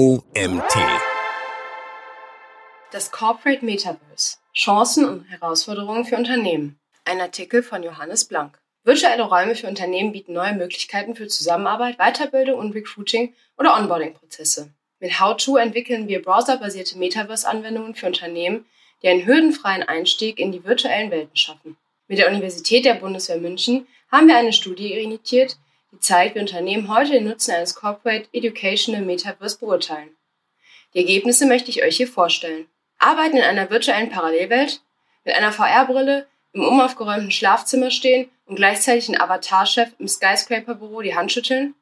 OMT. Das Corporate Metaverse. Chancen und Herausforderungen für Unternehmen. Ein Artikel von Johannes Blank. Virtuelle Räume für Unternehmen bieten neue Möglichkeiten für Zusammenarbeit, Weiterbildung und Recruiting oder Onboarding-Prozesse. Mit How2 entwickeln wir browserbasierte Metaverse-Anwendungen für Unternehmen, die einen hürdenfreien Einstieg in die virtuellen Welten schaffen. Mit der Universität der Bundeswehr München haben wir eine Studie initiiert, die zeigt, wie Unternehmen heute den Nutzen eines Corporate Educational Metaverse beurteilen. Die Ergebnisse möchte ich euch hier vorstellen. Arbeiten in einer virtuellen Parallelwelt, mit einer VR-Brille, im umaufgeräumten Schlafzimmer stehen und gleichzeitig den Avatar-Chef im Skyscraper-Büro die Hand schütteln?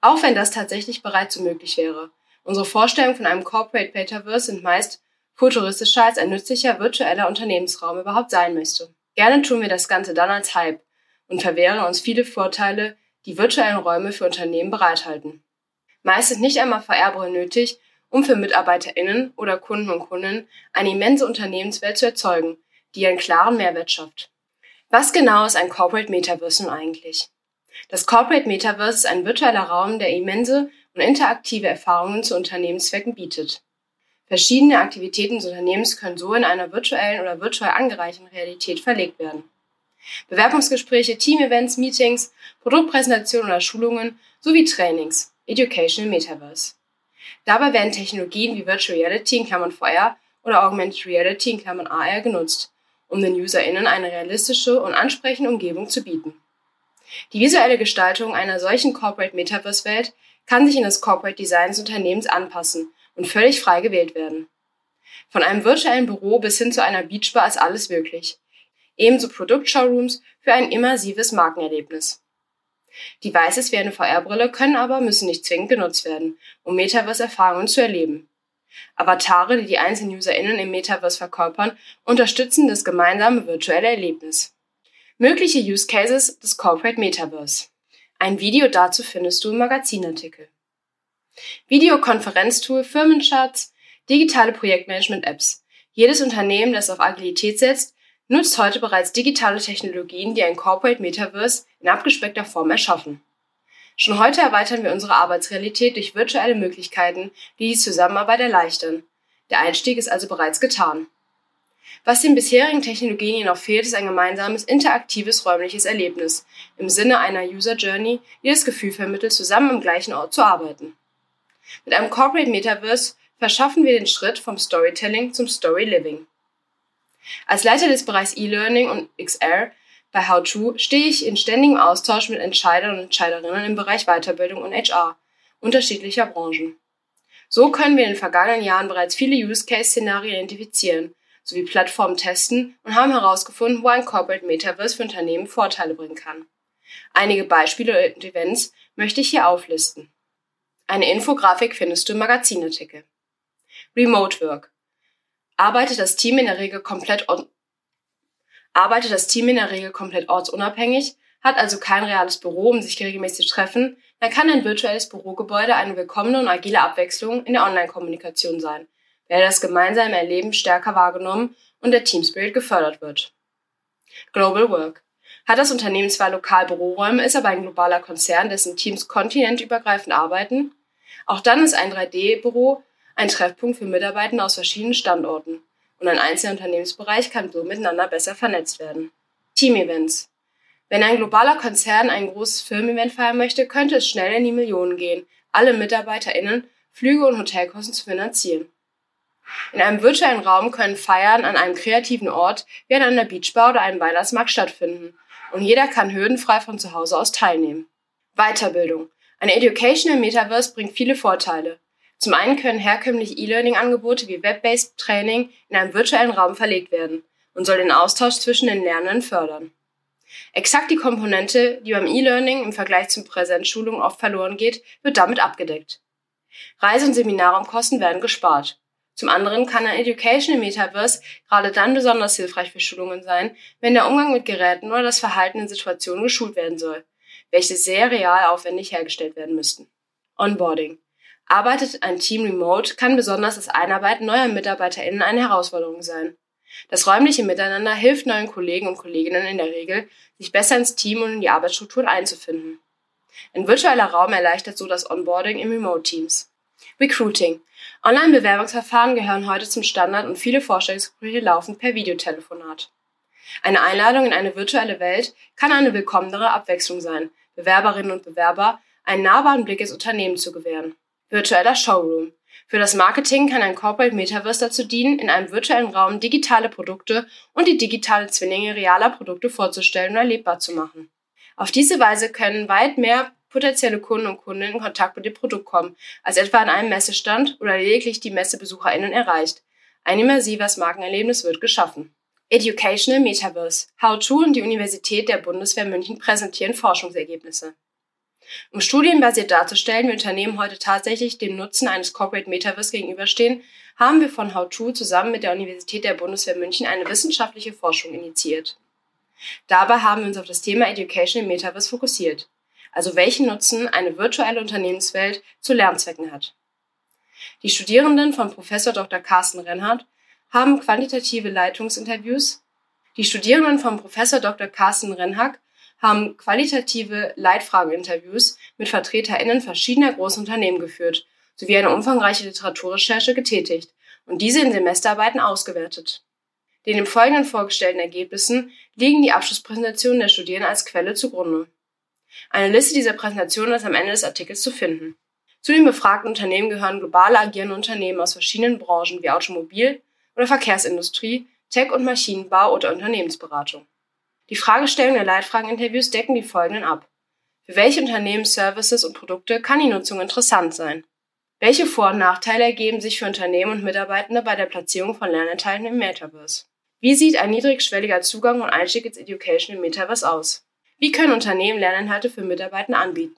Auch wenn das tatsächlich bereits so möglich wäre. Unsere Vorstellungen von einem Corporate Metaverse sind meist futuristischer als ein nützlicher virtueller Unternehmensraum überhaupt sein müsste. Gerne tun wir das Ganze dann als Hype und verwehren uns viele Vorteile, die virtuellen Räume für Unternehmen bereithalten. Meist ist nicht einmal VR-Brille nötig, um für MitarbeiterInnen oder Kunden und Kundinnen eine immense Unternehmenswelt zu erzeugen, die einen klaren Mehrwert schafft. Was genau ist ein Corporate Metaverse nun eigentlich? Das Corporate Metaverse ist ein virtueller Raum, der immense und interaktive Erfahrungen zu Unternehmenszwecken bietet. Verschiedene Aktivitäten des Unternehmens können so in einer virtuellen oder virtuell angereicherten Realität verlegt werden. Bewerbungsgespräche, Teamevents, Meetings, Produktpräsentationen oder Schulungen sowie Trainings, Educational Metaverse. Dabei werden Technologien wie Virtual Reality in Klammern VR oder Augmented Reality in Klammern AR genutzt, um den UserInnen eine realistische und ansprechende Umgebung zu bieten. Die visuelle Gestaltung einer solchen Corporate Metaverse-Welt kann sich in das Corporate Design des Unternehmens anpassen und völlig frei gewählt werden. Von einem virtuellen Büro bis hin zu einer Beachbar ist alles möglich. Ebenso Produktshowrooms für ein immersives Markenerlebnis. Devices wie eine VR-Brille können aber müssen nicht zwingend genutzt werden, um Metaverse-Erfahrungen zu erleben. Avatare, die die einzelnen UserInnen im Metaverse verkörpern, unterstützen das gemeinsame virtuelle Erlebnis. Mögliche Use Cases des Corporate Metaverse. Ein Video dazu findest du im Magazinartikel. Videokonferenztool, Firmencharts, digitale Projektmanagement-Apps. Jedes Unternehmen, das auf Agilität setzt, nutzt heute bereits digitale Technologien, die ein Corporate Metaverse in abgespeckter Form erschaffen. Schon heute erweitern wir unsere Arbeitsrealität durch virtuelle Möglichkeiten, die die Zusammenarbeit erleichtern. Der Einstieg ist also bereits getan. Was den bisherigen Technologien jedoch fehlt, ist ein gemeinsames interaktives räumliches Erlebnis im Sinne einer User Journey, die das Gefühl vermittelt, zusammen am gleichen Ort zu arbeiten. Mit einem Corporate Metaverse verschaffen wir den Schritt vom Storytelling zum Story Living. Als Leiter des Bereichs E-Learning und XR bei How2 stehe ich in ständigem Austausch mit Entscheidern und Entscheiderinnen im Bereich Weiterbildung und HR unterschiedlicher Branchen. So können wir in den vergangenen Jahren bereits viele Use-Case-Szenarien identifizieren, sowie Plattformen testen und haben herausgefunden, wo ein Corporate Metaverse für Unternehmen Vorteile bringen kann. Einige Beispiele und Events möchte ich hier auflisten. Eine Infografik findest du im Magazinartikel. Remote Work. Arbeitet das Team in der Regel komplett arbeitet das Team in der Regel komplett ortsunabhängig, hat also kein reales Büro, um sich regelmäßig zu treffen, dann kann ein virtuelles Bürogebäude eine willkommene und agile Abwechslung in der Online-Kommunikation sein, der das gemeinsame Erleben stärker wahrgenommen und der Teamspirit gefördert wird. Global Work. Hat das Unternehmen zwar lokal Büroräume, ist aber ein globaler Konzern, dessen Teams kontinentübergreifend arbeiten? Auch dann ist ein 3D-Büro ein Treffpunkt für Mitarbeiter aus verschiedenen Standorten und ein einzelner Unternehmensbereich kann so miteinander besser vernetzt werden. Team-Events. Wenn ein globaler Konzern ein großes Firmen-Event feiern möchte, könnte es schnell in die Millionen gehen, alle MitarbeiterInnen Flüge und Hotelkosten zu finanzieren. In einem virtuellen Raum können Feiern an einem kreativen Ort wie an einer Beachbar oder einem Weihnachtsmarkt stattfinden und jeder kann hürdenfrei von zu Hause aus teilnehmen. Weiterbildung. Ein Educational Metaverse bringt viele Vorteile. Zum einen können herkömmliche E-Learning-Angebote wie Web-based Training in einem virtuellen Raum verlegt werden und soll den Austausch zwischen den Lernenden fördern. Exakt die Komponente, die beim E-Learning im Vergleich zum Präsenzschulung oft verloren geht, wird damit abgedeckt. Reise- und Seminarraumkosten werden gespart. Zum anderen kann ein Educational Metaverse gerade dann besonders hilfreich für Schulungen sein, wenn der Umgang mit Geräten oder das Verhalten in Situationen geschult werden soll, welche sehr real aufwendig hergestellt werden müssten. Onboarding. Arbeitet ein Team remote, kann besonders das Einarbeiten neuer MitarbeiterInnen eine Herausforderung sein. Das räumliche Miteinander hilft neuen Kollegen und Kolleginnen in der Regel, sich besser ins Team und in die Arbeitsstrukturen einzufinden. Ein virtueller Raum erleichtert so das Onboarding in Remote-Teams. Recruiting. Online-Bewerbungsverfahren gehören heute zum Standard und viele Vorstellungsgespräche laufen per Videotelefonat. Eine Einladung in eine virtuelle Welt kann eine willkommenere Abwechslung sein, Bewerberinnen und Bewerber einen nahbaren Blick ins Unternehmen zu gewähren. Virtueller Showroom. Für das Marketing kann ein Corporate Metaverse dazu dienen, in einem virtuellen Raum digitale Produkte und die digitale Zwillinge realer Produkte vorzustellen und erlebbar zu machen. Auf diese Weise können weit mehr potenzielle Kunden und Kunden in Kontakt mit dem Produkt kommen, als etwa an einem Messestand oder lediglich die MessebesucherInnen erreicht. Ein immersives Markenerlebnis wird geschaffen. Educational Metaverse. How-To und die Universität der Bundeswehr München präsentieren Forschungsergebnisse. Um studienbasiert darzustellen, wie Unternehmen heute tatsächlich dem Nutzen eines Corporate Metaverse gegenüberstehen, haben wir von How-To zusammen mit der Universität der Bundeswehr München eine wissenschaftliche Forschung initiiert. Dabei haben wir uns auf das Thema Education im Metaverse fokussiert, also welchen Nutzen eine virtuelle Unternehmenswelt zu Lernzwecken hat. Die Studierenden von Professor Dr. Carsten Rennhardt haben quantitative Leitungsinterviews. Die Studierenden von Professor Dr. Carsten Rennhack haben qualitative Leitfrageninterviews mit VertreterInnen verschiedener Großunternehmen geführt sowie eine umfangreiche Literaturrecherche getätigt und diese in Semesterarbeiten ausgewertet. Den im Folgenden vorgestellten Ergebnissen liegen die Abschlusspräsentationen der Studierenden als Quelle zugrunde. Eine Liste dieser Präsentationen ist am Ende des Artikels zu finden. Zu den befragten Unternehmen gehören global agierende Unternehmen aus verschiedenen Branchen wie Automobil oder Verkehrsindustrie, Tech- und Maschinenbau oder Unternehmensberatung. Die Fragestellung der Leitfrageninterviews decken die folgenden ab. Für welche Unternehmen, Services und Produkte kann die Nutzung interessant sein? Welche Vor- und Nachteile ergeben sich für Unternehmen und Mitarbeitende bei der Platzierung von Lerninhalten im Metaverse? Wie sieht ein niedrigschwelliger Zugang und Einstieg ins Education im Metaverse aus? Wie können Unternehmen Lerninhalte für Mitarbeitende anbieten?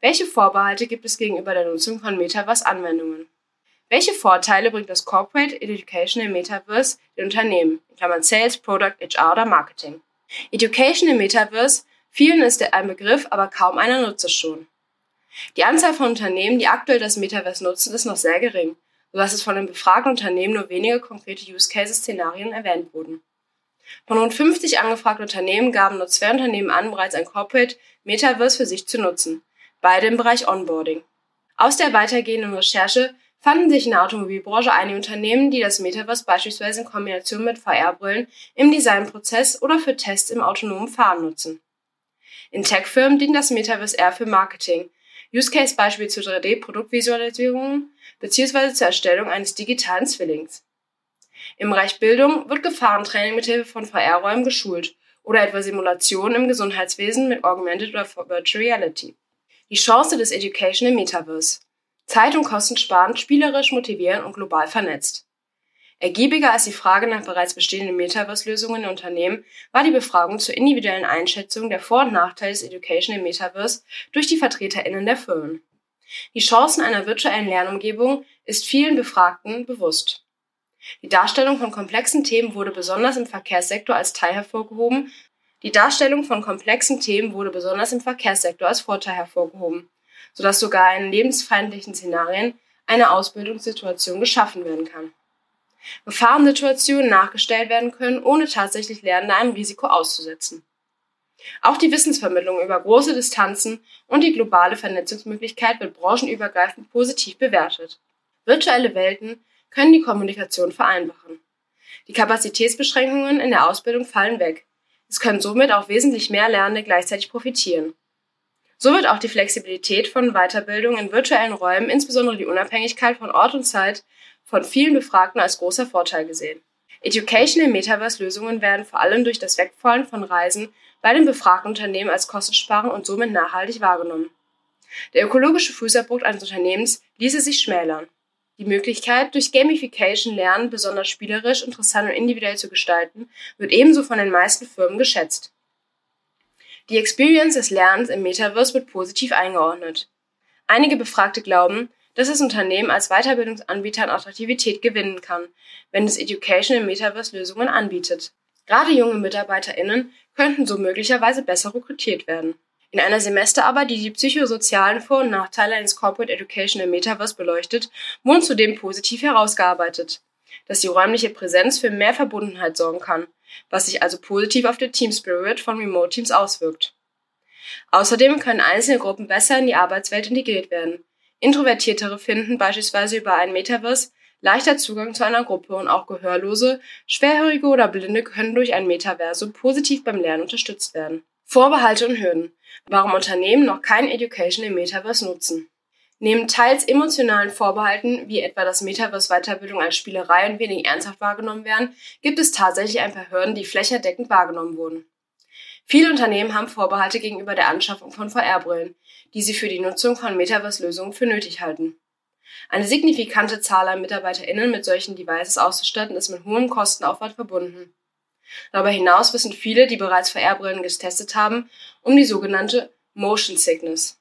Welche Vorbehalte gibt es gegenüber der Nutzung von Metaverse-Anwendungen? Welche Vorteile bringt das Corporate Education im Metaverse den Unternehmen, in Klammern Sales, Product, HR oder Marketing? Education im Metaverse, vielen ist ein Begriff, aber kaum einer nutzt es schon. Die Anzahl von Unternehmen, die aktuell das Metaverse nutzen, ist noch sehr gering, sodass es von den befragten Unternehmen nur wenige konkrete Use Cases Szenarien erwähnt wurden. Von rund 50 angefragten Unternehmen gaben nur zwei Unternehmen an, bereits ein Corporate Metaverse für sich zu nutzen, beide im Bereich Onboarding. Aus der weitergehenden Recherche fanden sich in der Automobilbranche einige Unternehmen, die das Metaverse beispielsweise in Kombination mit VR-Brillen im Designprozess oder für Tests im autonomen Fahren nutzen. In Tech-Firmen dient das Metaverse eher für Marketing, Use Case Beispiel zu 3D-Produktvisualisierungen bzw. zur Erstellung eines digitalen Zwillings. Im Bereich Bildung wird Gefahrentraining mithilfe von VR-Räumen geschult oder etwa Simulationen im Gesundheitswesen mit Augmented oder Virtual Reality. Die Chance des Education im Metaverse. Zeit- und kostensparend, spielerisch, motivierend und global vernetzt. Ergiebiger als die Frage nach bereits bestehenden Metaverse-Lösungen in Unternehmen war die Befragung zur individuellen Einschätzung der Vor- und Nachteile des Education im Metaverse durch die VertreterInnen der Firmen. Die Chancen einer virtuellen Lernumgebung ist vielen Befragten bewusst. Die Darstellung von komplexen Themen wurde besonders im Verkehrssektor als Teil hervorgehoben. Die Darstellung von komplexen Themen wurde besonders im Verkehrssektor als Vorteil hervorgehoben sodass sogar in lebensfeindlichen Szenarien eine Ausbildungssituation geschaffen werden kann. Gefahrensituationen nachgestellt werden können, ohne tatsächlich Lernende einem Risiko auszusetzen. Auch die Wissensvermittlung über große Distanzen und die globale Vernetzungsmöglichkeit wird branchenübergreifend positiv bewertet. Virtuelle Welten können die Kommunikation vereinfachen. Die Kapazitätsbeschränkungen in der Ausbildung fallen weg. Es können somit auch wesentlich mehr Lernende gleichzeitig profitieren. So wird auch die Flexibilität von Weiterbildung in virtuellen Räumen, insbesondere die Unabhängigkeit von Ort und Zeit, von vielen Befragten als großer Vorteil gesehen. Educational Metaverse-Lösungen werden vor allem durch das Wegfallen von Reisen bei den befragten Unternehmen als kostensparend und somit nachhaltig wahrgenommen. Der ökologische Fußabdruck eines Unternehmens ließe sich schmälern. Die Möglichkeit, durch Gamification Lernen besonders spielerisch, interessant und individuell zu gestalten, wird ebenso von den meisten Firmen geschätzt. Die Experience des Lernens im Metaverse wird positiv eingeordnet. Einige Befragte glauben, dass das Unternehmen als Weiterbildungsanbieter an Attraktivität gewinnen kann, wenn es Education im Metaverse Lösungen anbietet. Gerade junge MitarbeiterInnen könnten so möglicherweise besser rekrutiert werden. In einer Semesterarbeit, die die psychosozialen Vor- und Nachteile eines Corporate Education im Metaverse beleuchtet, wurden zudem positiv herausgearbeitet, dass die räumliche Präsenz für mehr Verbundenheit sorgen kann was sich also positiv auf den Team Spirit von Remote Teams auswirkt. Außerdem können einzelne Gruppen besser in die Arbeitswelt integriert werden, Introvertiertere finden beispielsweise über ein Metaverse leichter Zugang zu einer Gruppe und auch Gehörlose, Schwerhörige oder Blinde können durch ein Metaversum positiv beim Lernen unterstützt werden. Vorbehalte und Hürden. Warum Unternehmen noch kein Education im Metaverse nutzen. Neben teils emotionalen Vorbehalten, wie etwa dass Metaverse-Weiterbildung als Spielerei und wenig ernsthaft wahrgenommen werden, gibt es tatsächlich ein paar Hürden, die flächendeckend wahrgenommen wurden. Viele Unternehmen haben Vorbehalte gegenüber der Anschaffung von VR-Brillen, die sie für die Nutzung von Metaverse-Lösungen für nötig halten. Eine signifikante Zahl an MitarbeiterInnen mit solchen Devices auszustatten ist mit hohem Kostenaufwand verbunden. Darüber hinaus wissen viele, die bereits VR-Brillen getestet haben, um die sogenannte Motion Sickness.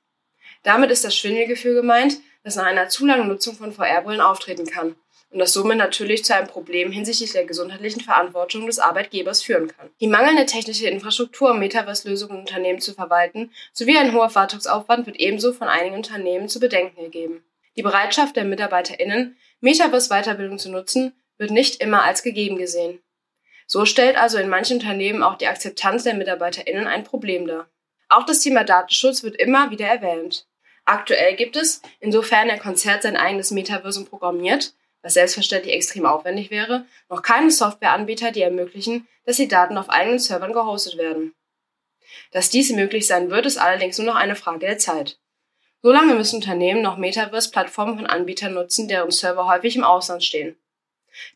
Damit ist das Schwindelgefühl gemeint, das nach einer zu langen Nutzung von VR-Brillen auftreten kann und das somit natürlich zu einem Problem hinsichtlich der gesundheitlichen Verantwortung des Arbeitgebers führen kann. Die mangelnde technische Infrastruktur, um Metaverse-Lösungen Unternehmen zu verwalten, sowie ein hoher Wartungsaufwand wird ebenso von einigen Unternehmen zu bedenken gegeben. Die Bereitschaft der MitarbeiterInnen, Metaverse-Weiterbildung zu nutzen, wird nicht immer als gegeben gesehen. So stellt also in manchen Unternehmen auch die Akzeptanz der MitarbeiterInnen ein Problem dar. Auch das Thema Datenschutz wird immer wieder erwähnt. Aktuell gibt es, insofern der Konzert sein eigenes Metaversum programmiert, was selbstverständlich extrem aufwendig wäre, noch keine Softwareanbieter, die ermöglichen, dass die Daten auf eigenen Servern gehostet werden. Dass dies möglich sein wird, ist allerdings nur noch eine Frage der Zeit. Solange müssen Unternehmen noch Metaverse-Plattformen von Anbietern nutzen, deren Server häufig im Ausland stehen.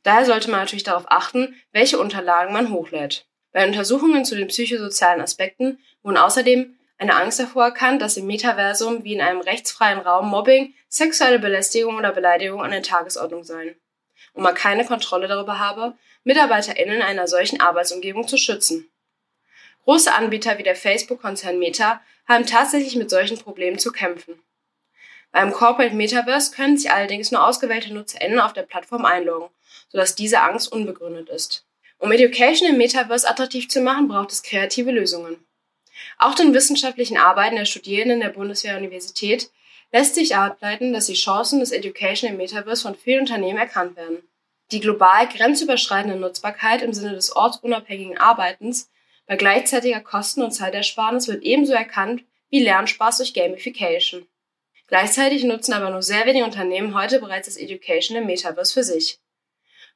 Daher sollte man natürlich darauf achten, welche Unterlagen man hochlädt. Bei Untersuchungen zu den psychosozialen Aspekten wurden außerdem eine Angst davor erkannt, dass im Metaversum wie in einem rechtsfreien Raum Mobbing, sexuelle Belästigung oder Beleidigung an der Tagesordnung seien. Und man keine Kontrolle darüber habe, MitarbeiterInnen in einer solchen Arbeitsumgebung zu schützen. Große Anbieter wie der Facebook-Konzern Meta haben tatsächlich mit solchen Problemen zu kämpfen. Beim Corporate Metaverse können sich allerdings nur ausgewählte NutzerInnen auf der Plattform einloggen, sodass diese Angst unbegründet ist. Um Education im Metaverse attraktiv zu machen, braucht es kreative Lösungen. Auch den wissenschaftlichen Arbeiten der Studierenden der Bundeswehr-Universität lässt sich ableiten, dass die Chancen des Education im Metaverse von vielen Unternehmen erkannt werden. Die global grenzüberschreitende Nutzbarkeit im Sinne des ortsunabhängigen Arbeitens bei gleichzeitiger Kosten- und Zeitersparnis wird ebenso erkannt wie Lernspaß durch Gamification. Gleichzeitig nutzen aber nur sehr wenige Unternehmen heute bereits das Education im Metaverse für sich.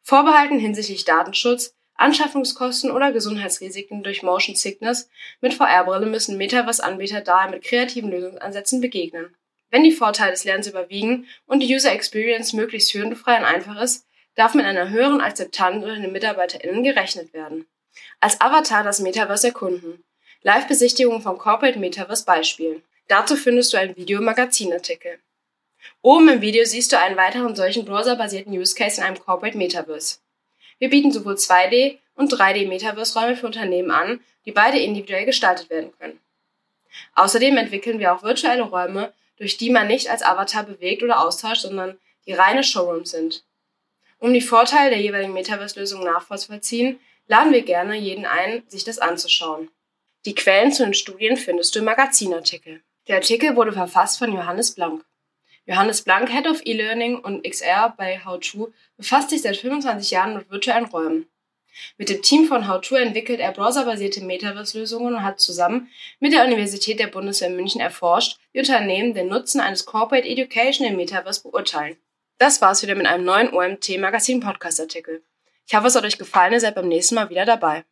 Vorbehalten hinsichtlich Datenschutz, Anschaffungskosten oder Gesundheitsrisiken durch Motion Sickness mit VR-Brille müssen Metaverse-Anbieter daher mit kreativen Lösungsansätzen begegnen. Wenn die Vorteile des Lernens überwiegen und die User Experience möglichst hürdenfrei und einfach ist, darf mit einer höheren Akzeptanz unter den MitarbeiterInnen gerechnet werden. Als Avatar das Metaverse erkunden. Live-Besichtigung vom Corporate Metaverse Beispiel. Dazu findest du ein Video-Magazinartikel. Oben im Video siehst du einen weiteren solchen browserbasierten Use Case in einem Corporate Metaverse. Wir bieten sowohl 2D und 3D Metaverse-Räume für Unternehmen an, die beide individuell gestaltet werden können. Außerdem entwickeln wir auch virtuelle Räume, durch die man nicht als Avatar bewegt oder austauscht, sondern die reine Showrooms sind. Um die Vorteile der jeweiligen Metaverse-Lösung nachvollziehen, laden wir gerne jeden ein, sich das anzuschauen. Die Quellen zu den Studien findest du im Magazinartikel. Der Artikel wurde verfasst von Johannes Blank. Johannes Blank, Head of E-Learning und XR bei How2, befasst sich seit 25 Jahren mit virtuellen Räumen. Mit dem Team von How2 entwickelt er browserbasierte Metaverse-Lösungen und hat zusammen mit der Universität der Bundeswehr München erforscht, wie Unternehmen den Nutzen eines Corporate Education im Metaverse beurteilen. Das war's wieder mit einem neuen OMT Magazin Podcast Artikel. Ich hoffe, es hat euch gefallen, ihr seid beim nächsten Mal wieder dabei.